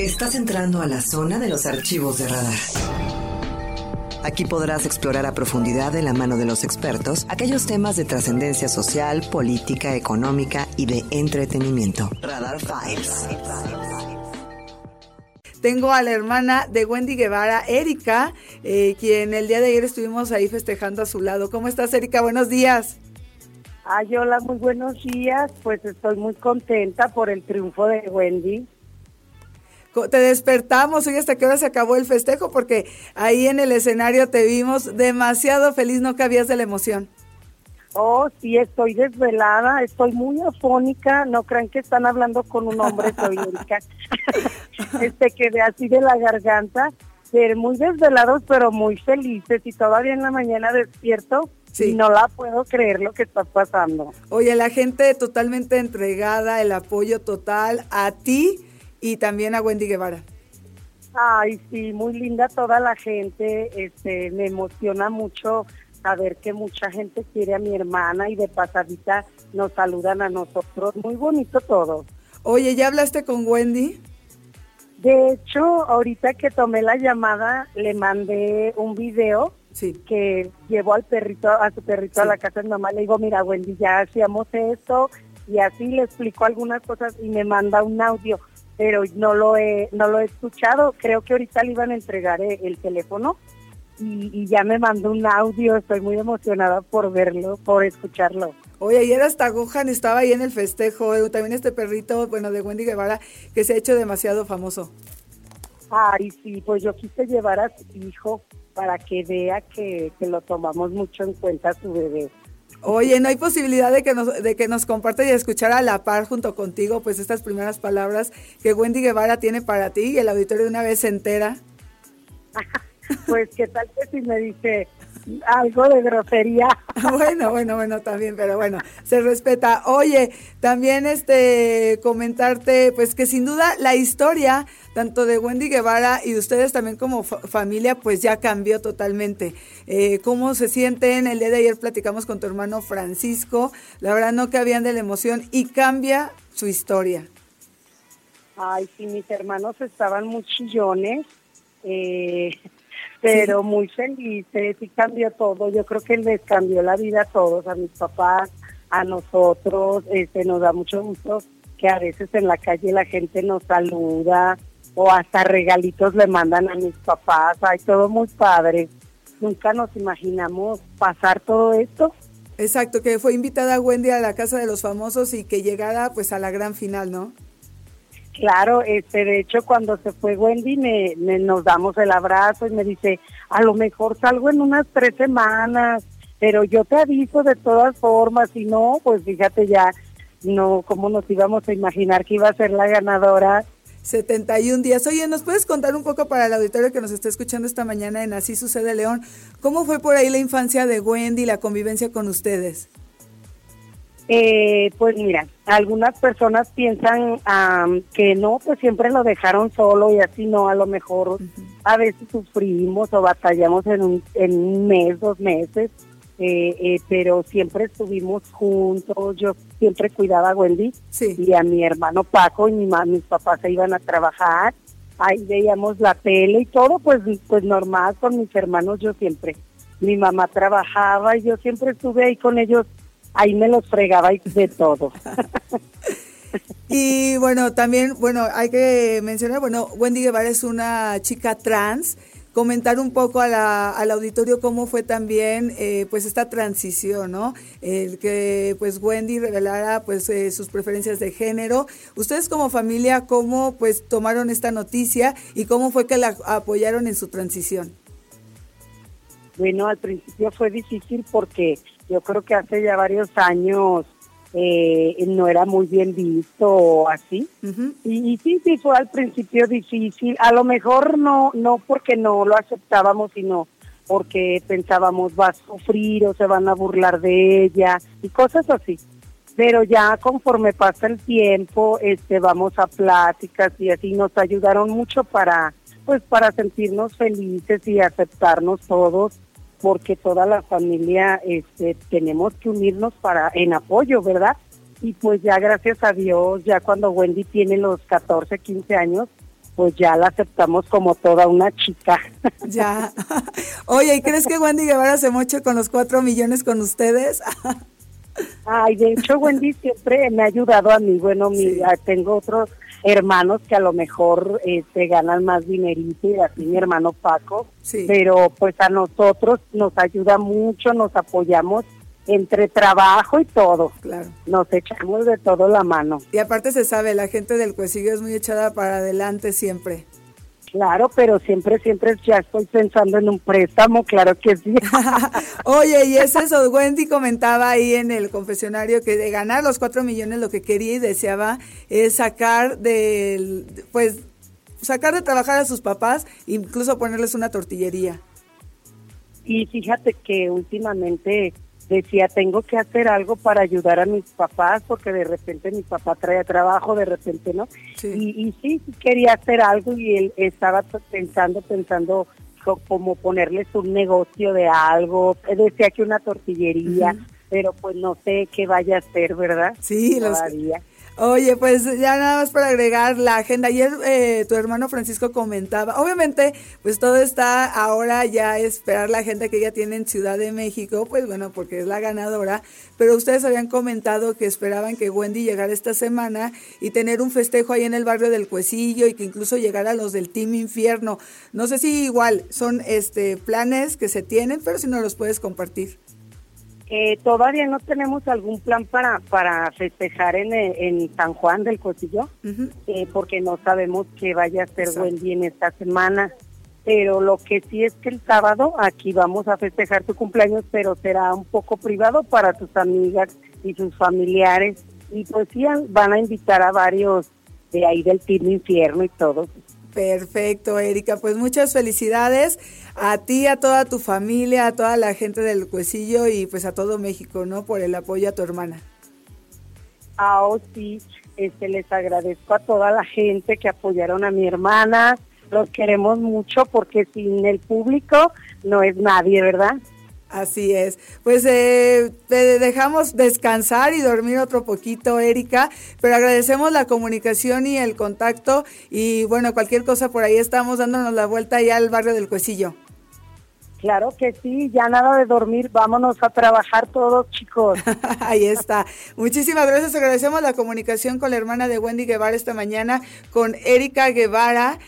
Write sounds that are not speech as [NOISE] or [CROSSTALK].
Estás entrando a la zona de los archivos de radar. Aquí podrás explorar a profundidad de la mano de los expertos aquellos temas de trascendencia social, política, económica y de entretenimiento. Radar Files. Tengo a la hermana de Wendy Guevara, Erika, eh, quien el día de ayer estuvimos ahí festejando a su lado. ¿Cómo estás, Erika? Buenos días. Ay, hola, muy buenos días. Pues estoy muy contenta por el triunfo de Wendy. Te despertamos hoy hasta que hora se acabó el festejo porque ahí en el escenario te vimos demasiado feliz, no cabías de la emoción. Oh, sí, estoy desvelada, estoy muy afónica, no crean que están hablando con un hombre, soy [LAUGHS] [LAUGHS] este quedé así de la garganta, ser muy desvelados pero muy felices y todavía en la mañana despierto y no la puedo creer lo que está pasando. Oye, la gente totalmente entregada, el apoyo total a ti y también a Wendy Guevara. Ay, sí, muy linda toda la gente, este, me emociona mucho saber que mucha gente quiere a mi hermana y de pasadita nos saludan a nosotros, muy bonito todo. Oye, ¿ya hablaste con Wendy? De hecho, ahorita que tomé la llamada, le mandé un video sí. que llevó al perrito, a su perrito a la casa de mamá. Le digo, mira, Wendy, ya hacíamos esto y así le explico algunas cosas y me manda un audio pero no lo he, no lo he escuchado. Creo que ahorita le iban a entregar eh, el, teléfono y, ya me mandó un audio. Estoy muy emocionada por verlo, por escucharlo. Oye, ayer hasta Gohan estaba ahí en el festejo. Eh, también este perrito, bueno, de Wendy Guevara, que se ha hecho demasiado famoso. Ay, sí, pues yo quise llevar a su hijo para que vea que, que lo tomamos mucho en cuenta su bebé. Oye, ¿no hay posibilidad de que nos, de que nos comparta y escuchar a la par junto contigo, pues estas primeras palabras que Wendy Guevara tiene para ti y el auditorio de una vez entera? [LAUGHS] pues qué tal que si me dice, algo de grosería. [LAUGHS] Bueno, bueno, bueno, también, pero bueno, se respeta. Oye, también este comentarte, pues que sin duda la historia tanto de Wendy Guevara y de ustedes también como familia, pues ya cambió totalmente. Eh, ¿Cómo se sienten? El día de ayer platicamos con tu hermano Francisco, la verdad no cabían de la emoción y cambia su historia. Ay, sí, mis hermanos estaban muy chillones. Eh, pero muy felices y cambió todo. Yo creo que les cambió la vida a todos, a mis papás, a nosotros. Este, nos da mucho gusto que a veces en la calle la gente nos saluda o hasta regalitos le mandan a mis papás. Hay todo muy padre. Nunca nos imaginamos pasar todo esto. Exacto, que fue invitada Wendy a la casa de los famosos y que llegara pues a la gran final, ¿no? Claro, este, de hecho cuando se fue Wendy me, nos damos el abrazo y me dice, a lo mejor salgo en unas tres semanas, pero yo te aviso de todas formas, y no, pues fíjate ya, no, cómo nos íbamos a imaginar que iba a ser la ganadora. 71 días. Oye, ¿nos puedes contar un poco para el auditorio que nos está escuchando esta mañana en Así Sucede León? ¿Cómo fue por ahí la infancia de Wendy, la convivencia con ustedes? Eh, pues mira, algunas personas piensan que no, pues siempre lo dejaron solo y así no, a lo mejor a veces sufrimos o batallamos en un, en un mes, dos meses, eh, eh, pero siempre estuvimos juntos, yo siempre cuidaba a Wendy y a mi hermano Paco y mi mis papás se iban a trabajar, ahí veíamos la tele y todo, pues, pues normal con mis hermanos yo siempre. Mi mamá trabajaba y yo siempre estuve ahí con ellos ahí me los fregaba y de todo. [LAUGHS] y bueno, también, bueno, hay que mencionar, bueno, Wendy Guevara es una chica trans. Comentar un poco a la, al auditorio cómo fue también eh, pues esta transición, ¿no? El que pues Wendy revelara pues eh, sus preferencias de género. Ustedes como familia, ¿cómo pues tomaron esta noticia y cómo fue que la apoyaron en su transición? Bueno, al principio fue difícil porque yo creo que hace ya varios años eh, no era muy bien visto así. y, sí, sí, fue al principio difícil. A lo mejor no, no porque no lo aceptábamos, sino porque pensábamos va a sufrir o se van a burlar de ella y cosas así. Pero ya conforme pasa el tiempo, este, vamos a pláticas y así nos ayudaron mucho para, pues, para sentirnos felices y aceptarnos todos porque toda la familia este, tenemos que unirnos para en apoyo, ¿verdad? Y pues ya gracias a Dios, ya cuando Wendy tiene los 14, 15 años, pues ya la aceptamos como toda una chica. [LAUGHS] Ya. [LAUGHS] Oye, ¿y crees que Wendy Guevara se moche con los cuatro millones con ustedes? [LAUGHS] Ay, de hecho Wendy siempre me ha ayudado a mí. Bueno, mi, ah, tengo otros hermanos que a lo mejor te este, ganan más dinerito y así mi hermano Paco. Pero pues a nosotros nos ayuda mucho, nos apoyamos entre trabajo y todo. Claro. Nos echamos de todo la mano. Y aparte se sabe, la gente del Cuesillo es muy echada para adelante siempre. Claro, pero siempre, siempre ya estoy pensando en un préstamo, claro que sí. [LAUGHS] Oye, y es eso, Wendy comentaba ahí en el confesionario que de ganar los cuatro millones lo que quería y deseaba es sacar del, pues, sacar de trabajar a sus papás, incluso ponerles una tortillería. Y fíjate que últimamente decía, tengo que hacer algo para ayudar a mis papás, porque de repente mi papá trae trabajo, de repente no. Y, y sí, quería hacer algo y él estaba pensando, pensando como ponerles un negocio de algo, decía que una tortillería, pero pues no sé qué vaya a hacer, ¿verdad? Sí, Todavía. Oye, pues ya nada más para agregar la agenda. Ayer eh, tu hermano Francisco comentaba, obviamente, pues todo está ahora ya esperar la agenda que ella tiene en Ciudad de México, pues bueno, porque es la ganadora, pero ustedes habían comentado que esperaban que Wendy llegara esta semana y tener un festejo ahí en el barrio del Cuecillo y que incluso llegara los del Team Infierno. No sé si igual son este planes que se tienen, pero si no los puedes compartir. Eh, todavía no tenemos algún plan para, para festejar en, en San Juan del Cosillo, eh, porque no sabemos qué vaya a ser Wendy en esta semana. Pero lo que sí es que el sábado aquí vamos a festejar tu cumpleaños, pero será un poco privado para tus amigas y sus familiares. Y pues sí, van a invitar a varios de ahí del Team Infierno y todo. Perfecto, Erika. Pues muchas felicidades a ti, a toda tu familia, a toda la gente del Cuecillo y pues a todo México, ¿no? Por el apoyo a tu hermana. Ah, oh, sí. Este, les agradezco a toda la gente que apoyaron a mi hermana. Los queremos mucho porque sin el público no es nadie, ¿verdad? Así es. Pues eh, te dejamos descansar y dormir otro poquito, Erika, pero agradecemos la comunicación y el contacto y bueno, cualquier cosa por ahí estamos dándonos la vuelta ya al barrio del Cuecillo. Claro que sí, ya nada de dormir, vámonos a trabajar todos, chicos. [LAUGHS] Ahí está. Muchísimas gracias, agradecemos la comunicación con la hermana de Wendy Guevara esta mañana, con Erika Guevara.